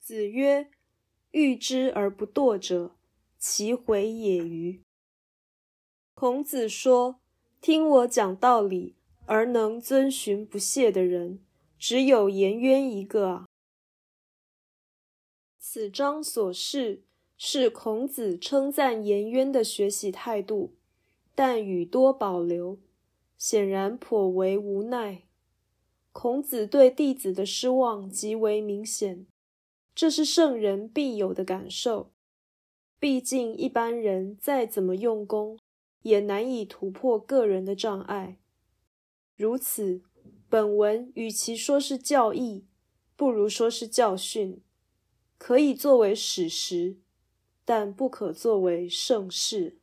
子曰：“欲之而不惰者，其回也与？”孔子说：“听我讲道理而能遵循不懈的人，只有颜渊一个啊。”此章所示是孔子称赞颜渊的学习态度，但语多保留，显然颇为无奈。孔子对弟子的失望极为明显，这是圣人必有的感受。毕竟一般人再怎么用功，也难以突破个人的障碍。如此，本文与其说是教义，不如说是教训。可以作为史实，但不可作为盛世。